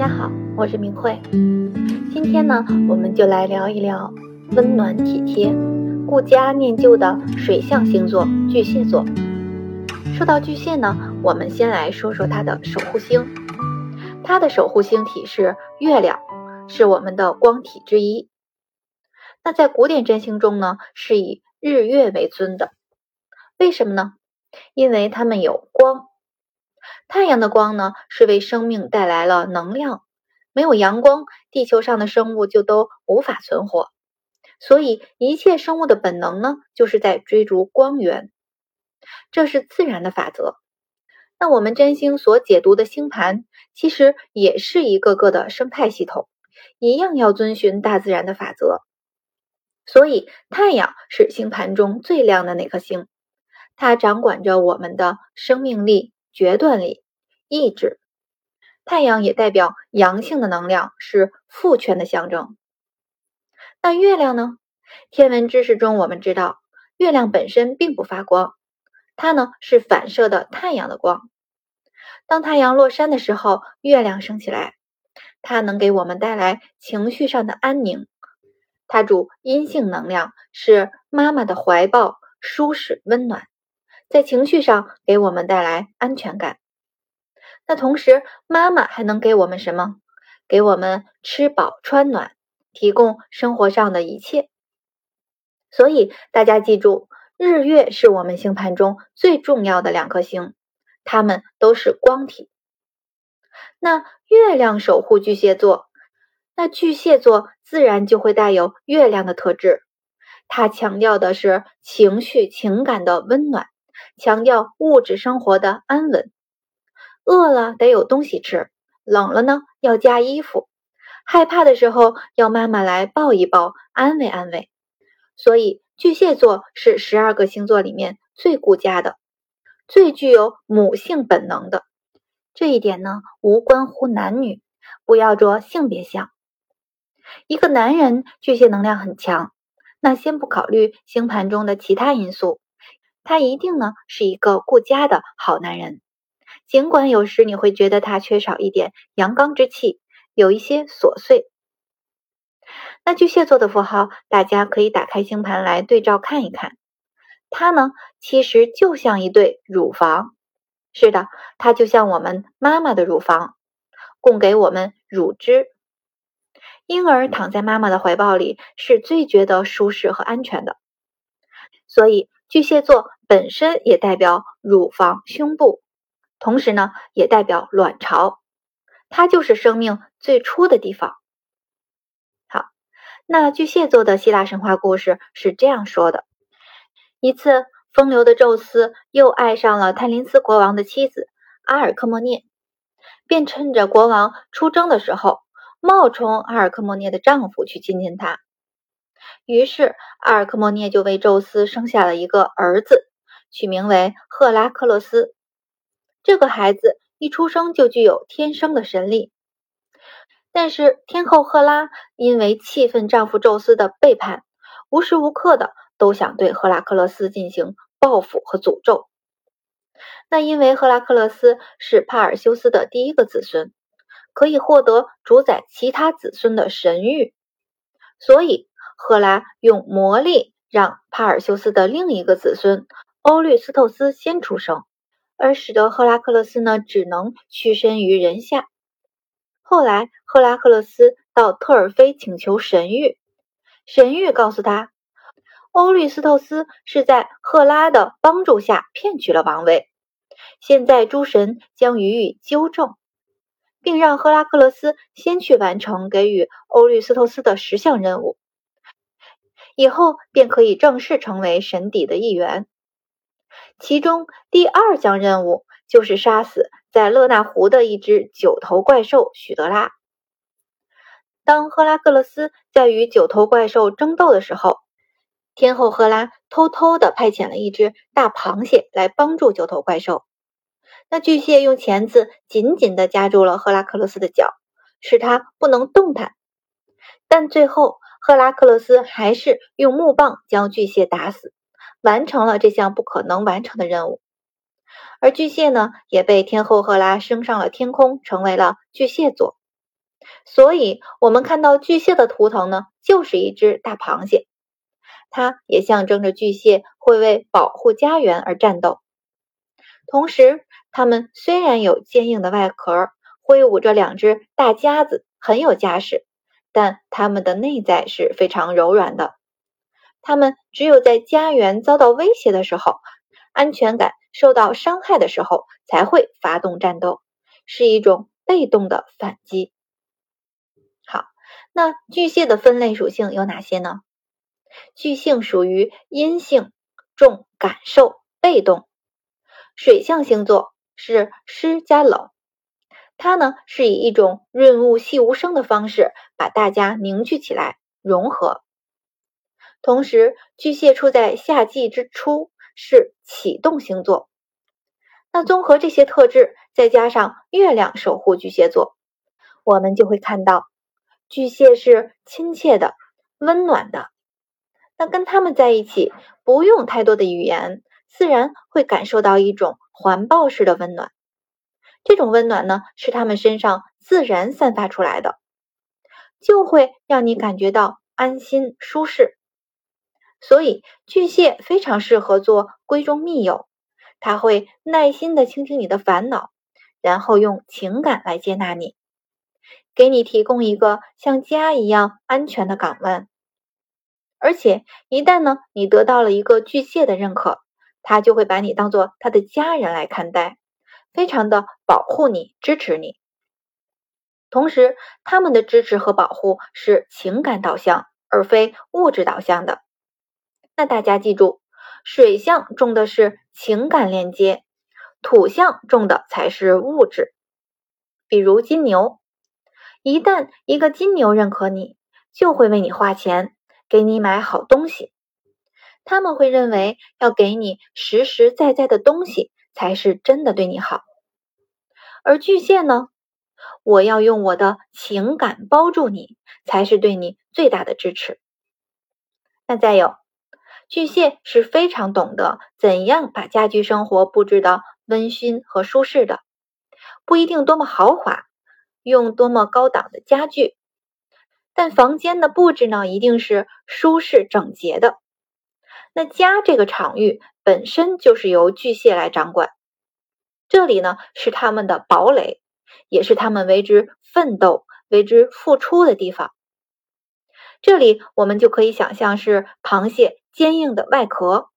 大家好，我是明慧。今天呢，我们就来聊一聊温暖体贴、顾家念旧的水象星座巨蟹座。说到巨蟹呢，我们先来说说它的守护星。它的守护星体是月亮，是我们的光体之一。那在古典占星中呢，是以日月为尊的。为什么呢？因为它们有光。太阳的光呢，是为生命带来了能量。没有阳光，地球上的生物就都无法存活。所以，一切生物的本能呢，就是在追逐光源。这是自然的法则。那我们占星所解读的星盘，其实也是一个个的生态系统，一样要遵循大自然的法则。所以，太阳是星盘中最亮的那颗星，它掌管着我们的生命力。决断力、意志，太阳也代表阳性的能量，是父权的象征。那月亮呢？天文知识中我们知道，月亮本身并不发光，它呢是反射的太阳的光。当太阳落山的时候，月亮升起来，它能给我们带来情绪上的安宁。它主阴性能量，是妈妈的怀抱，舒适温暖。在情绪上给我们带来安全感。那同时，妈妈还能给我们什么？给我们吃饱穿暖，提供生活上的一切。所以大家记住，日月是我们星盘中最重要的两颗星，它们都是光体。那月亮守护巨蟹座，那巨蟹座自然就会带有月亮的特质。它强调的是情绪情感的温暖。强调物质生活的安稳，饿了得有东西吃，冷了呢要加衣服，害怕的时候要妈妈来抱一抱，安慰安慰。所以巨蟹座是十二个星座里面最顾家的，最具有母性本能的。这一点呢无关乎男女，不要着性别相。一个男人巨蟹能量很强，那先不考虑星盘中的其他因素。他一定呢是一个顾家的好男人，尽管有时你会觉得他缺少一点阳刚之气，有一些琐碎。那巨蟹座的符号，大家可以打开星盘来对照看一看。它呢，其实就像一对乳房，是的，它就像我们妈妈的乳房，供给我们乳汁。婴儿躺在妈妈的怀抱里，是最觉得舒适和安全的。所以。巨蟹座本身也代表乳房、胸部，同时呢，也代表卵巢，它就是生命最初的地方。好，那巨蟹座的希腊神话故事是这样说的：一次，风流的宙斯又爱上了泰林斯国王的妻子阿尔克莫涅，便趁着国王出征的时候，冒充阿尔克莫涅的丈夫去亲近她。于是，阿尔克莫涅就为宙斯生下了一个儿子，取名为赫拉克勒斯。这个孩子一出生就具有天生的神力，但是天后赫拉因为气愤丈夫宙斯的背叛，无时无刻的都想对赫拉克勒斯进行报复和诅咒。那因为赫拉克勒斯是帕尔修斯的第一个子孙，可以获得主宰其他子孙的神谕，所以。赫拉用魔力让帕尔修斯的另一个子孙欧律斯透斯先出生，而使得赫拉克勒斯呢只能屈身于人下。后来，赫拉克勒斯到特尔菲请求神谕，神谕告诉他，欧律斯透斯是在赫拉的帮助下骗取了王位，现在诸神将予以纠正，并让赫拉克勒斯先去完成给予欧律斯透斯的十项任务。以后便可以正式成为神邸的一员。其中第二项任务就是杀死在勒纳湖的一只九头怪兽许德拉。当赫拉克勒斯在与九头怪兽争斗的时候，天后赫拉偷偷的派遣了一只大螃蟹来帮助九头怪兽。那巨蟹用钳子紧紧的夹住了赫拉克勒斯的脚，使他不能动弹。但最后。赫拉克勒斯还是用木棒将巨蟹打死，完成了这项不可能完成的任务。而巨蟹呢，也被天后赫拉升上了天空，成为了巨蟹座。所以，我们看到巨蟹的图腾呢，就是一只大螃蟹，它也象征着巨蟹会为保护家园而战斗。同时，它们虽然有坚硬的外壳，挥舞着两只大夹子，很有架势，但它们的内在是非常柔软的。它们只有在家园遭到威胁的时候，安全感受到伤害的时候，才会发动战斗，是一种被动的反击。好，那巨蟹的分类属性有哪些呢？巨性属于阴性，重感受，被动。水象星座是湿加冷，它呢是以一种润物细无声的方式把大家凝聚起来，融合。同时，巨蟹处在夏季之初，是启动星座。那综合这些特质，再加上月亮守护巨蟹座，我们就会看到巨蟹是亲切的、温暖的。那跟他们在一起，不用太多的语言。自然会感受到一种环抱式的温暖，这种温暖呢是他们身上自然散发出来的，就会让你感觉到安心舒适。所以巨蟹非常适合做闺中密友，他会耐心的倾听你的烦恼，然后用情感来接纳你，给你提供一个像家一样安全的港湾。而且一旦呢你得到了一个巨蟹的认可。他就会把你当做他的家人来看待，非常的保护你、支持你。同时，他们的支持和保护是情感导向，而非物质导向的。那大家记住，水象重的是情感链接，土象重的才是物质。比如金牛，一旦一个金牛认可你，就会为你花钱，给你买好东西。他们会认为要给你实实在在的东西才是真的对你好，而巨蟹呢，我要用我的情感包住你，才是对你最大的支持。那再有，巨蟹是非常懂得怎样把家居生活布置的温馨和舒适的，不一定多么豪华，用多么高档的家具，但房间的布置呢，一定是舒适整洁的。那家这个场域本身就是由巨蟹来掌管，这里呢是他们的堡垒，也是他们为之奋斗、为之付出的地方。这里我们就可以想象是螃蟹坚硬的外壳，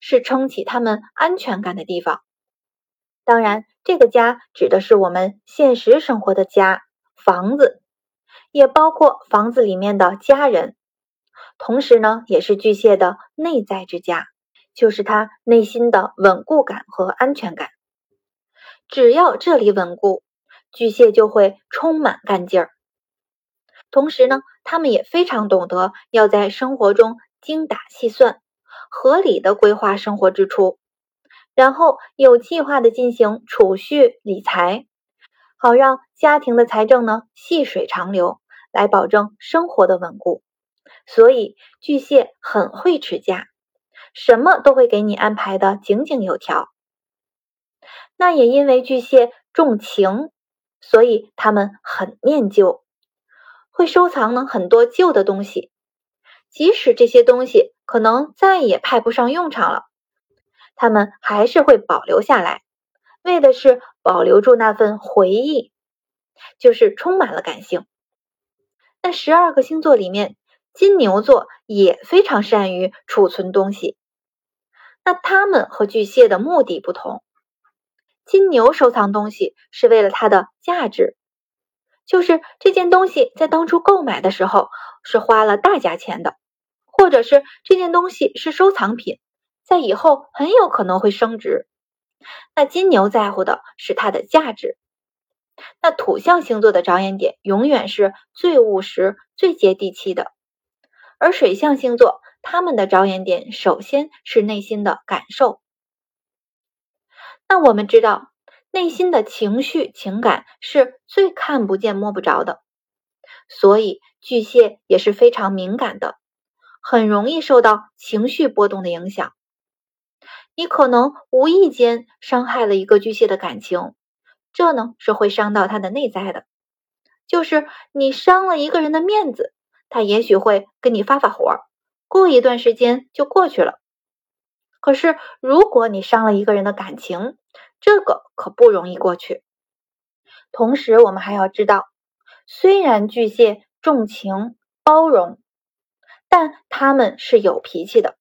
是撑起他们安全感的地方。当然，这个家指的是我们现实生活的家，房子，也包括房子里面的家人。同时呢，也是巨蟹的内在之家，就是他内心的稳固感和安全感。只要这里稳固，巨蟹就会充满干劲儿。同时呢，他们也非常懂得要在生活中精打细算，合理的规划生活支出，然后有计划的进行储蓄理财，好让家庭的财政呢细水长流，来保证生活的稳固。所以巨蟹很会持家，什么都会给你安排的井井有条。那也因为巨蟹重情，所以他们很念旧，会收藏呢很多旧的东西，即使这些东西可能再也派不上用场了，他们还是会保留下来，为的是保留住那份回忆，就是充满了感性。那十二个星座里面。金牛座也非常善于储存东西，那他们和巨蟹的目的不同。金牛收藏东西是为了它的价值，就是这件东西在当初购买的时候是花了大价钱的，或者是这件东西是收藏品，在以后很有可能会升值。那金牛在乎的是它的价值。那土象星座的着眼点永远是最务实、最接地气的。而水象星座，他们的着眼点首先是内心的感受。那我们知道，内心的情绪、情感是最看不见、摸不着的，所以巨蟹也是非常敏感的，很容易受到情绪波动的影响。你可能无意间伤害了一个巨蟹的感情，这呢是会伤到他的内在的。就是你伤了一个人的面子，他也许会跟你发发火，过一段时间就过去了。可是如果你伤了一个人的感情，这个可不容易过去。同时，我们还要知道，虽然巨蟹重情包容，但他们是有脾气的。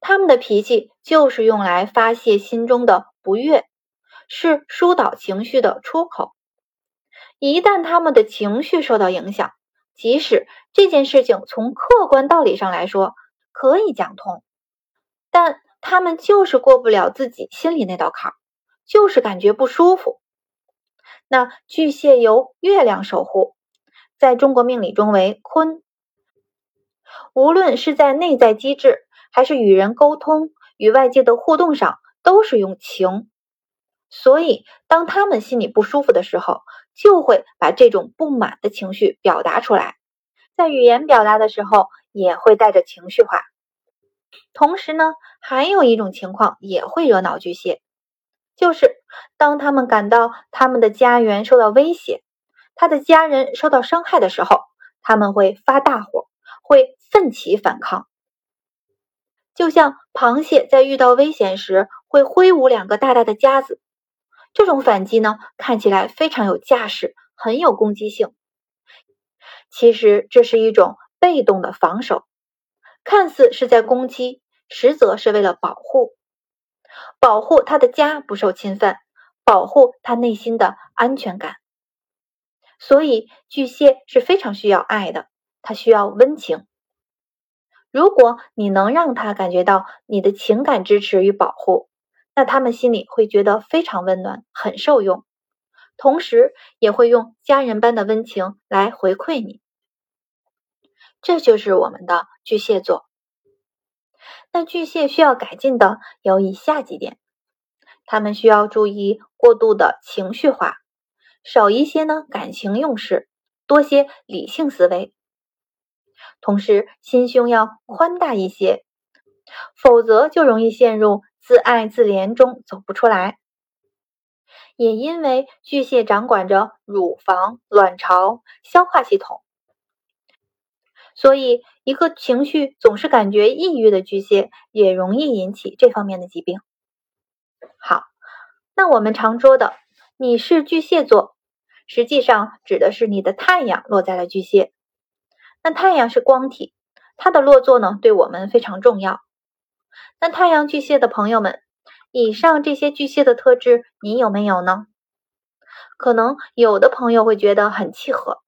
他们的脾气就是用来发泄心中的不悦，是疏导情绪的出口。一旦他们的情绪受到影响，即使这件事情从客观道理上来说可以讲通，但他们就是过不了自己心里那道坎儿，就是感觉不舒服。那巨蟹由月亮守护，在中国命理中为坤。无论是在内在机制，还是与人沟通、与外界的互动上，都是用情。所以，当他们心里不舒服的时候，就会把这种不满的情绪表达出来。在语言表达的时候，也会带着情绪化。同时呢，还有一种情况也会惹恼巨蟹。就是当他们感到他们的家园受到威胁，他的家人受到伤害的时候，他们会发大火，会奋起反抗。就像螃蟹在遇到危险时会挥舞两个大大的夹子，这种反击呢，看起来非常有架势，很有攻击性。其实这是一种被动的防守，看似是在攻击，实则是为了保护。保护他的家不受侵犯，保护他内心的安全感。所以巨蟹是非常需要爱的，他需要温情。如果你能让他感觉到你的情感支持与保护，那他们心里会觉得非常温暖，很受用，同时也会用家人般的温情来回馈你。这就是我们的巨蟹座。那巨蟹需要改进的有以下几点：他们需要注意过度的情绪化，少一些呢感情用事，多些理性思维。同时，心胸要宽大一些，否则就容易陷入自爱自怜中走不出来。也因为巨蟹掌管着乳房、卵巢、消化系统。所以，一个情绪总是感觉抑郁的巨蟹，也容易引起这方面的疾病。好，那我们常说的“你是巨蟹座”，实际上指的是你的太阳落在了巨蟹。那太阳是光体，它的落座呢，对我们非常重要。那太阳巨蟹的朋友们，以上这些巨蟹的特质，你有没有呢？可能有的朋友会觉得很契合。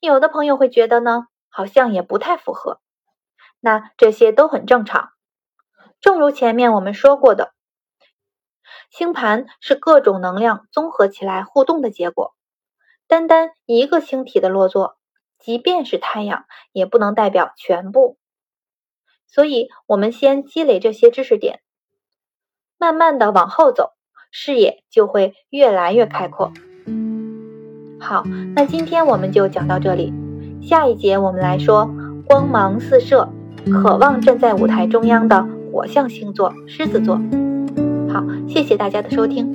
有的朋友会觉得呢，好像也不太符合。那这些都很正常。正如前面我们说过的，星盘是各种能量综合起来互动的结果。单单一个星体的落座，即便是太阳，也不能代表全部。所以，我们先积累这些知识点，慢慢的往后走，视野就会越来越开阔。好，那今天我们就讲到这里。下一节我们来说光芒四射、渴望站在舞台中央的火象星座狮子座。好，谢谢大家的收听。